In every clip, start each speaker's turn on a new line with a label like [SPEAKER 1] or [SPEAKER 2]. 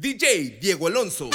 [SPEAKER 1] DJ Diego Alonso.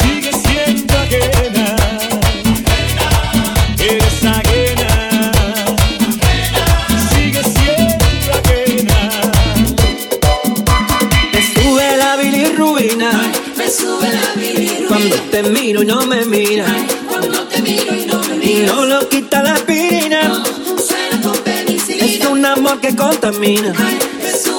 [SPEAKER 2] Sigue siendo aguena Eres guida sigue siendo aguina Me sube la bilirrubina, Me sube la
[SPEAKER 1] vilruina
[SPEAKER 3] Cuando te miro y no me
[SPEAKER 4] mira. Cuando te miro y no me miro No lo quita la aspirina. Un con venicina Es un amor que contamina.
[SPEAKER 5] Me sube una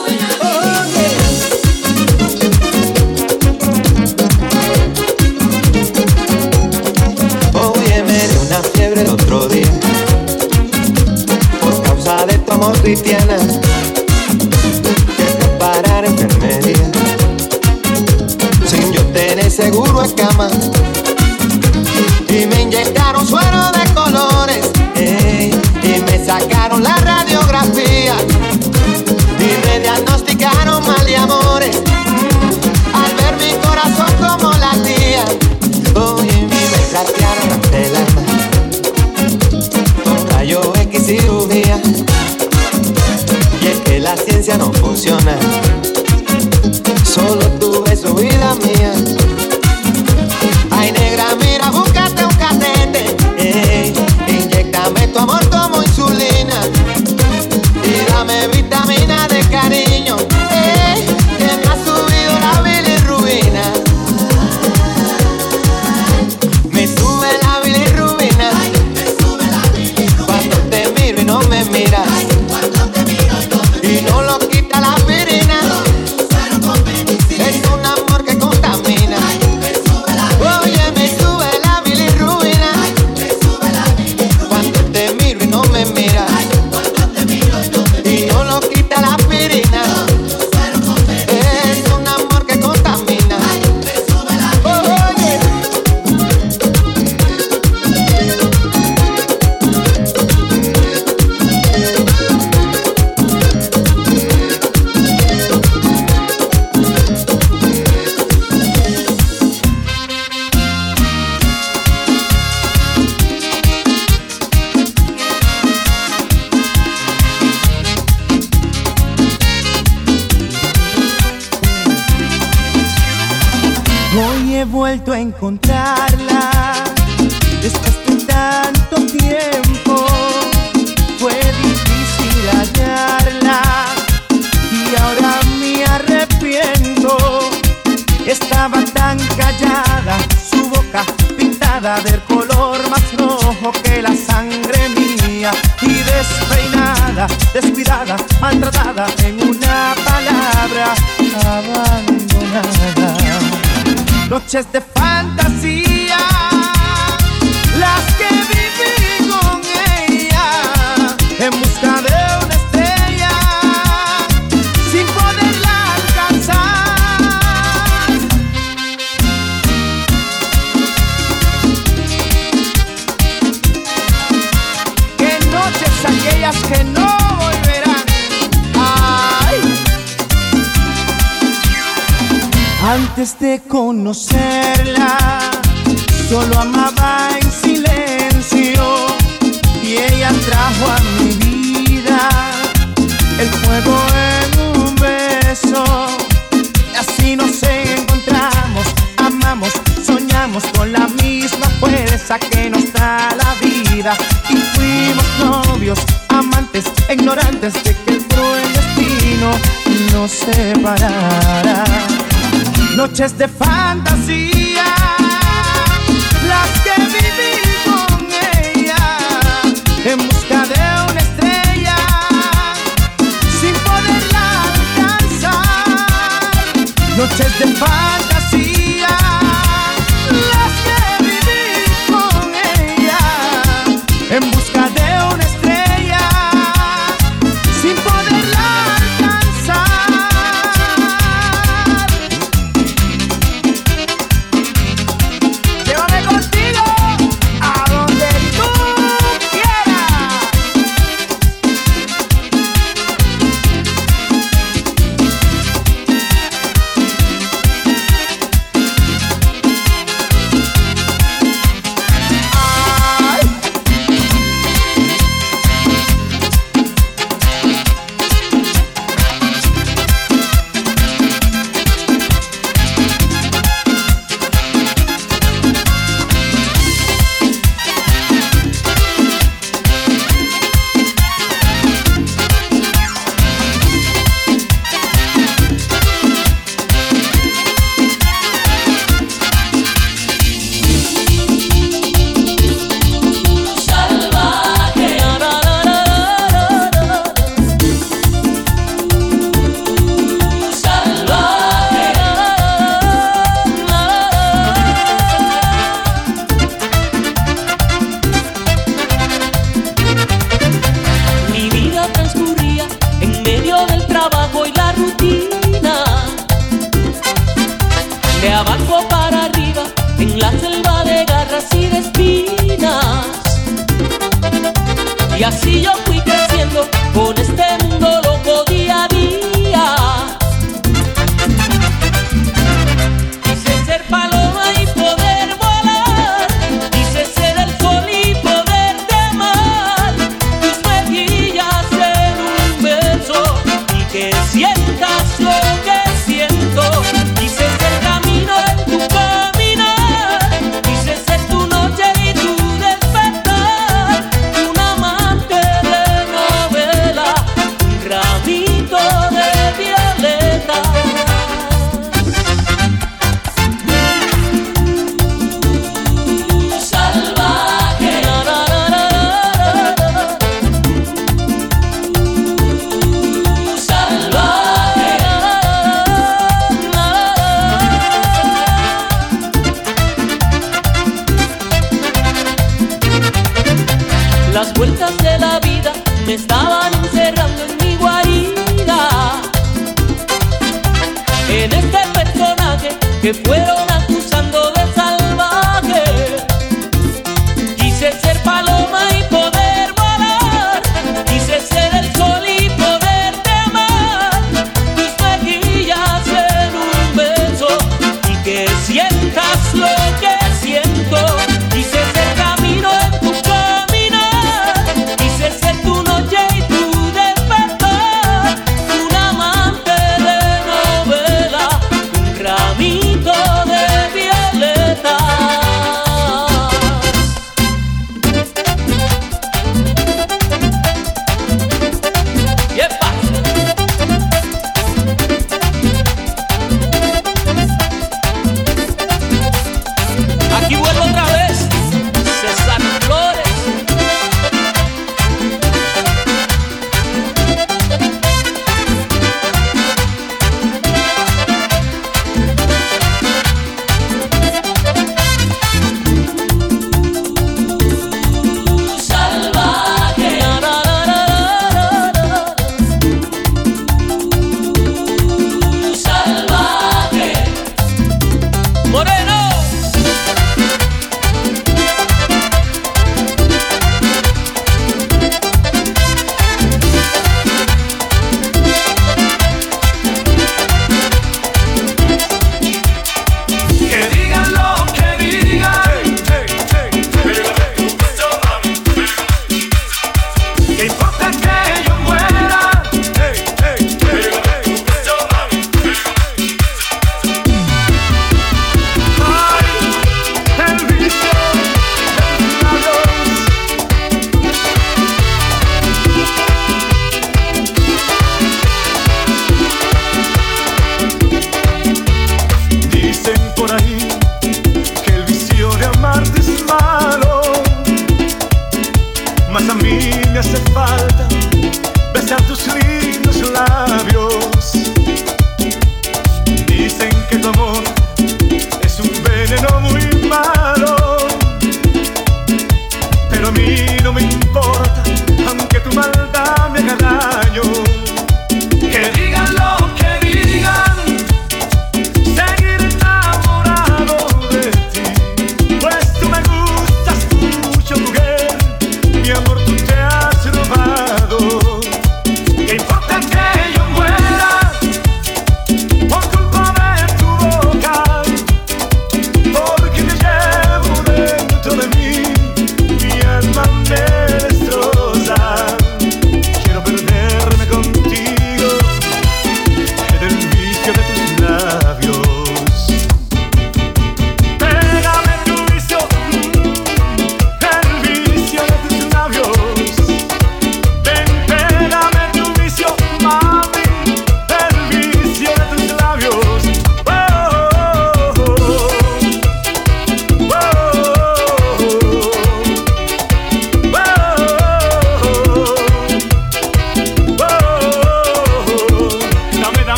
[SPEAKER 5] tan callada, su boca pintada del color más rojo que la sangre mía y despeinada, descuidada, maltratada en una palabra abandonada. Noches de fantasía Antes de conocerla, solo amaba en silencio y ella trajo a mi vida el fuego en un beso. Y así nos encontramos, amamos, soñamos con la misma fuerza que nos da la vida y fuimos novios, amantes, ignorantes de que el cruel destino nos separara noches de fantasía, las que viví con ella. las puertas de
[SPEAKER 6] la vida me estaban encerrando en mi guarida. En este personaje que fueron acusando de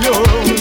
[SPEAKER 3] diablo.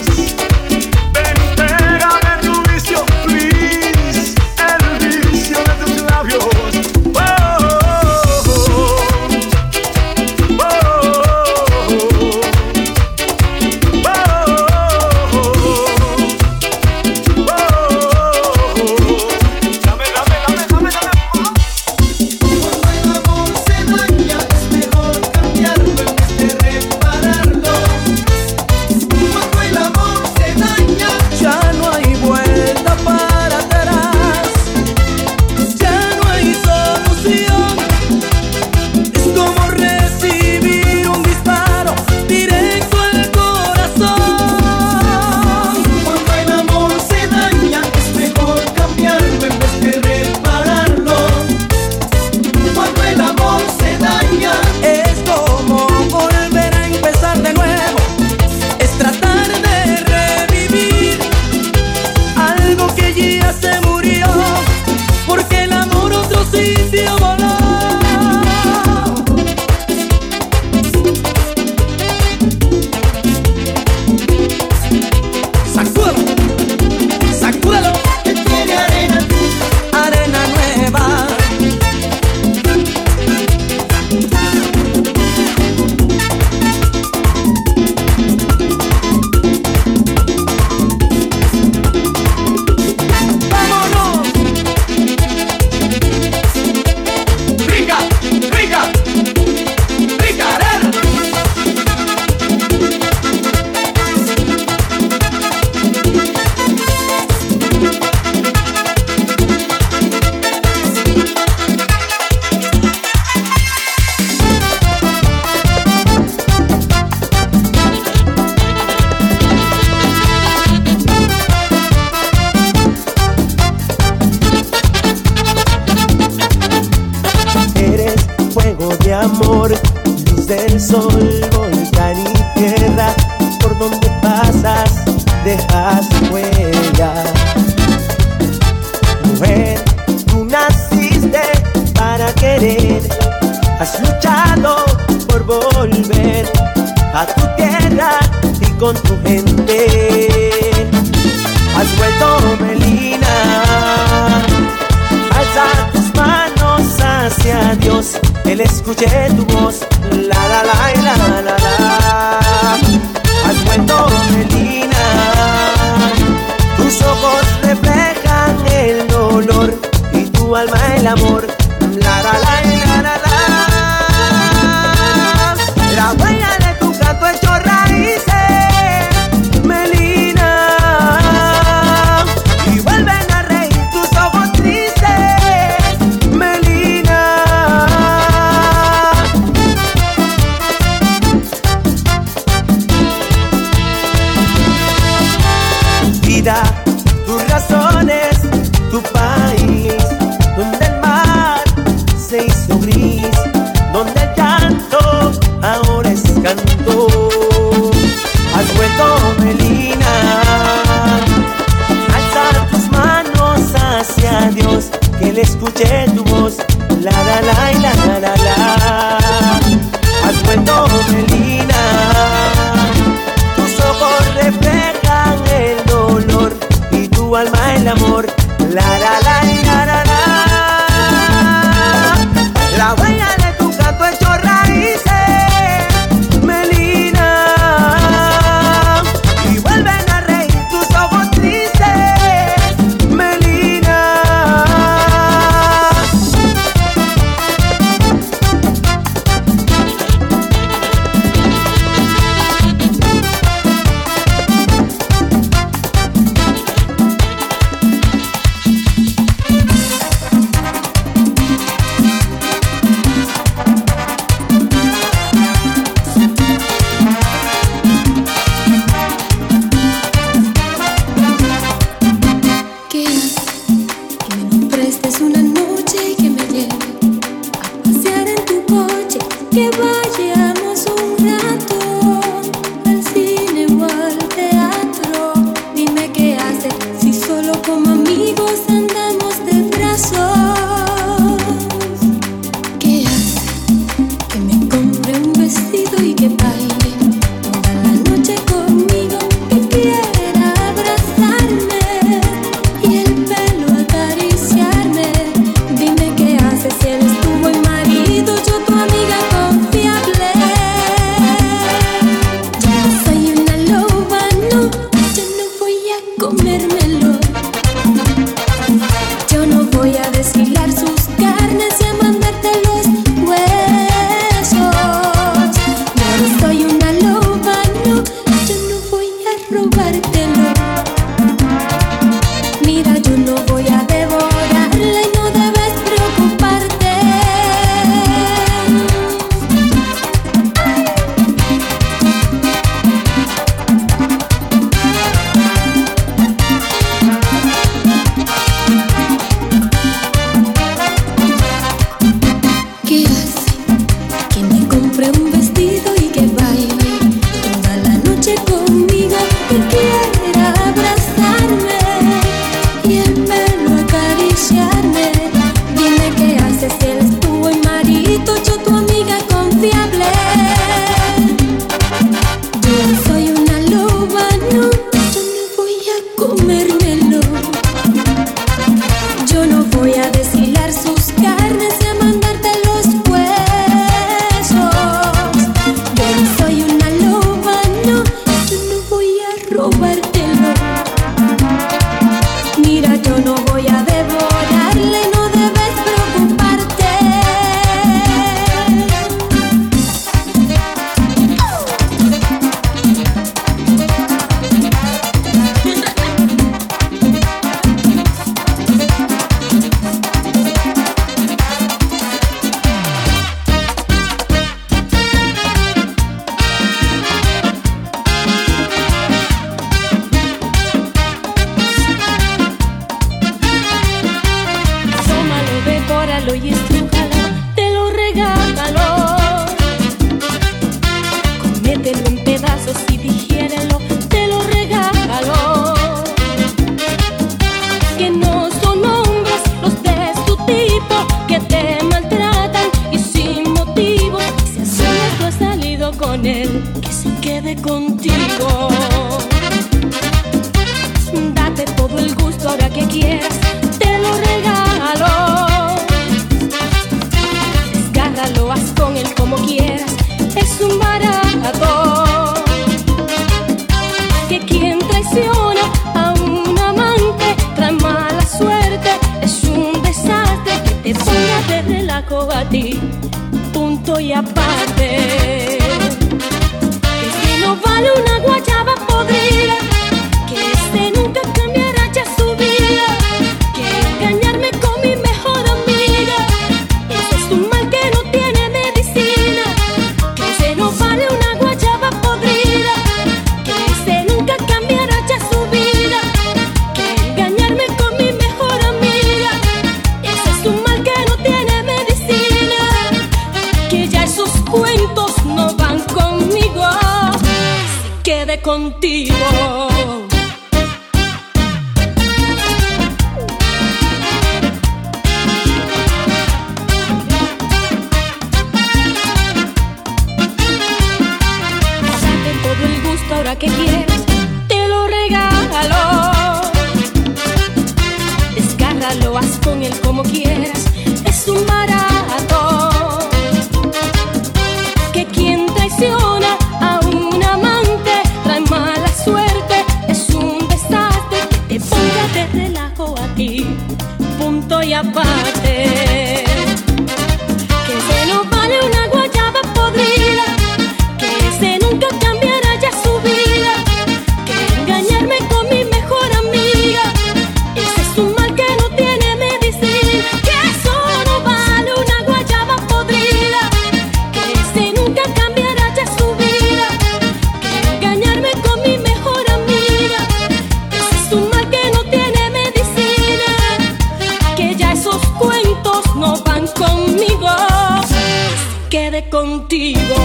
[SPEAKER 3] Quede contigo.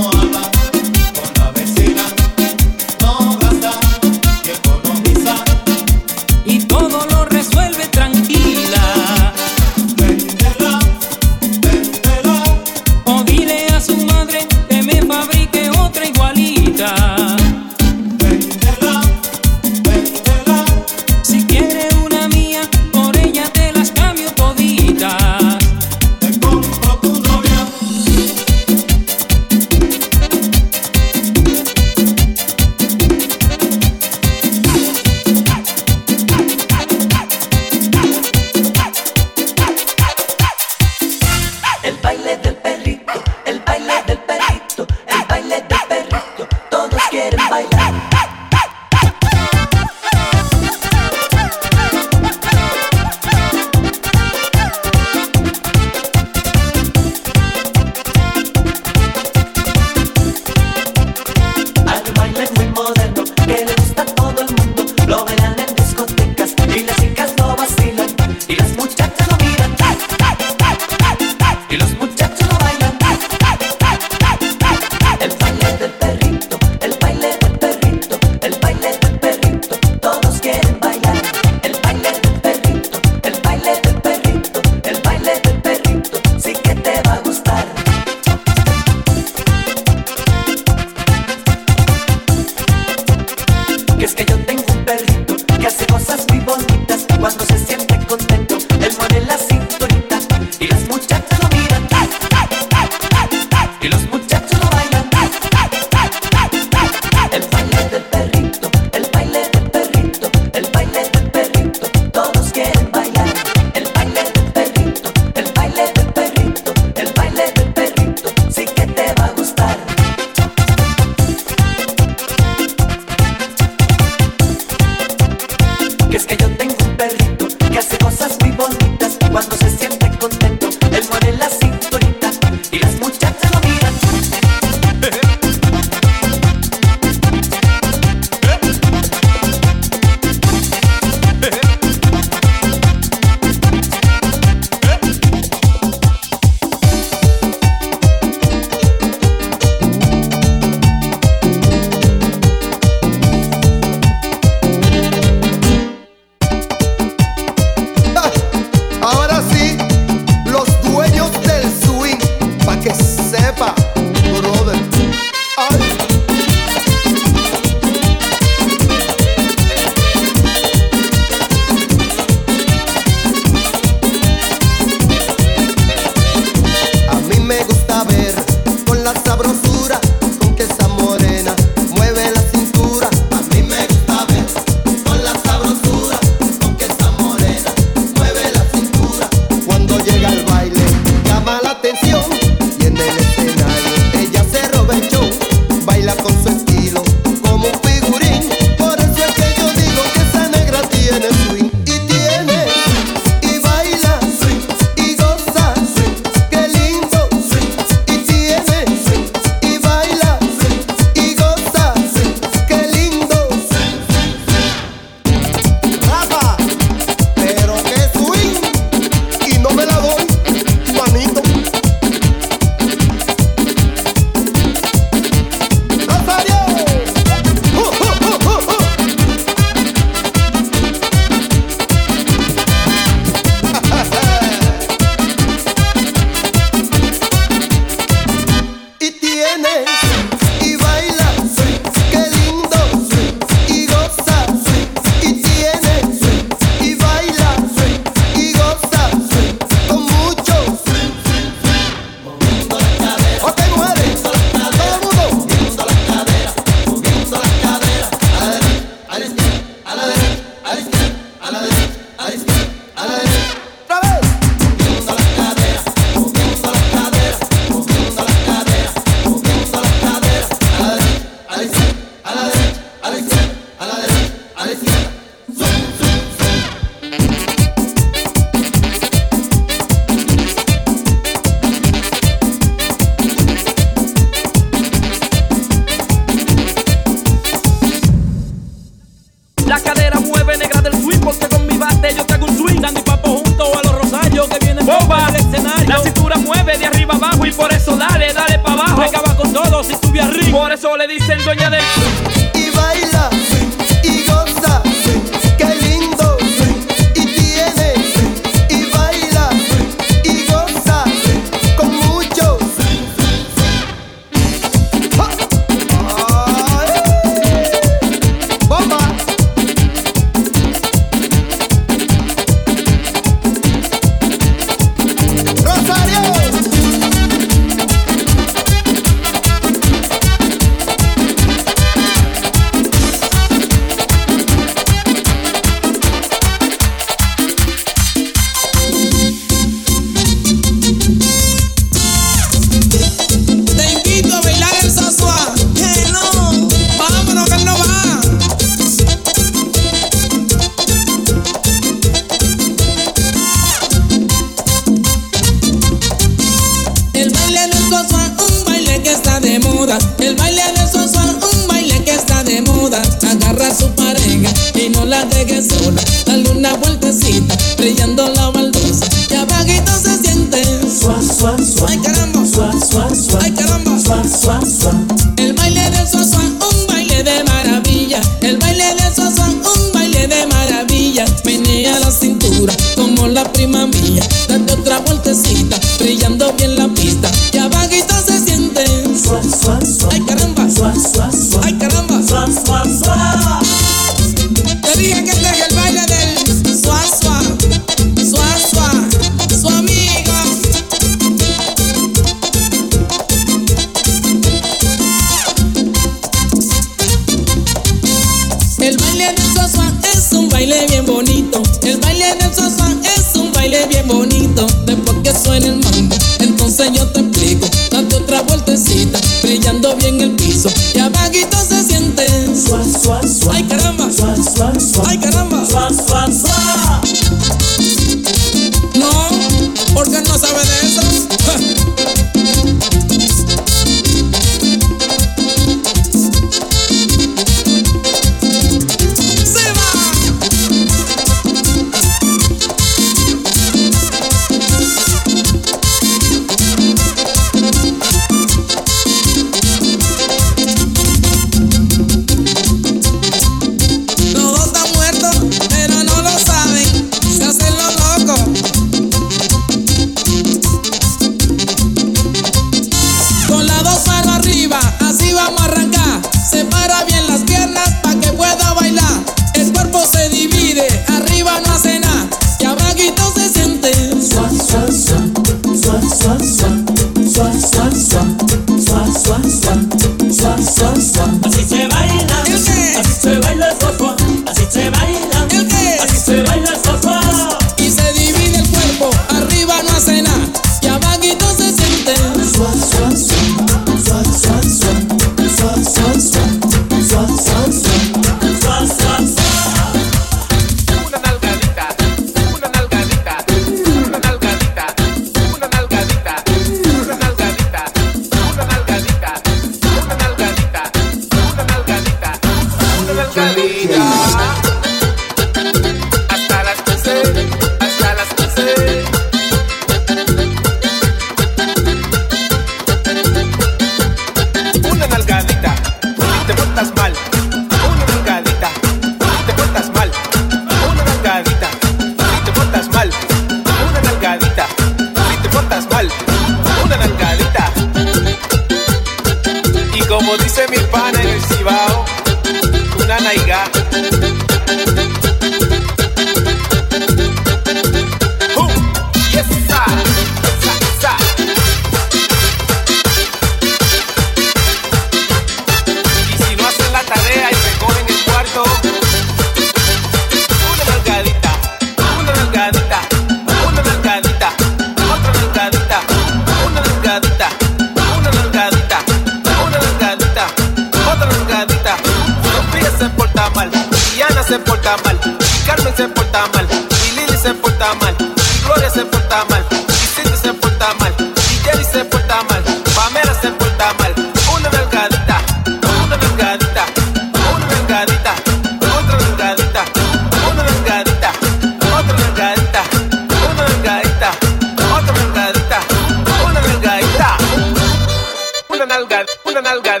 [SPEAKER 3] Una
[SPEAKER 7] nalga.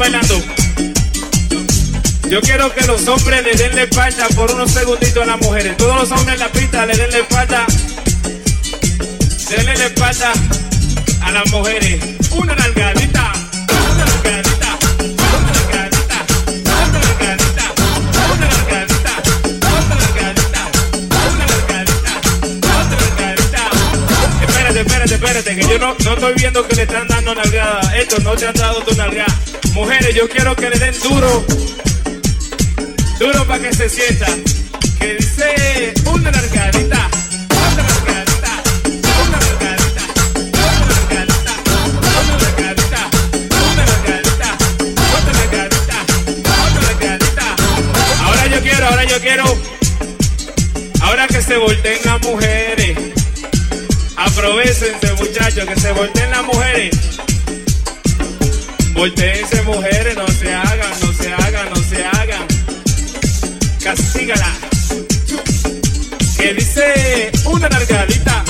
[SPEAKER 8] Bailando. Yo quiero que los hombres le den la por unos segunditos a las mujeres. Todos los hombres en la pista le den la. Denle la espalda a las mujeres. Una nalgadita. Una nalgadita. Una nalgadita. Una nalgadita. Una nalgadita. Una nalgadita. Otra nalgadita. Espérate, espérate, espérate, que yo no, no estoy viendo que le están dando nalgada. Esto no te han dado tu nalgada. Mujeres, yo quiero que le den duro. Duro para que se sienta. Que dice una nalgadita. Otra nalgadita. Una nalgadita. Otra nalgadita. Una nalgadita. Una nalgadita. Otra nalgadita. Otra nalgadita. Ahora yo quiero, ahora yo quiero. Ahora que se volteen las mujeres. Aprovechense, muchachos, que se volteen las mujeres. Volteense, mujeres, no se hagan, no se hagan, no se hagan. Castígala. Que dice una nalgadita,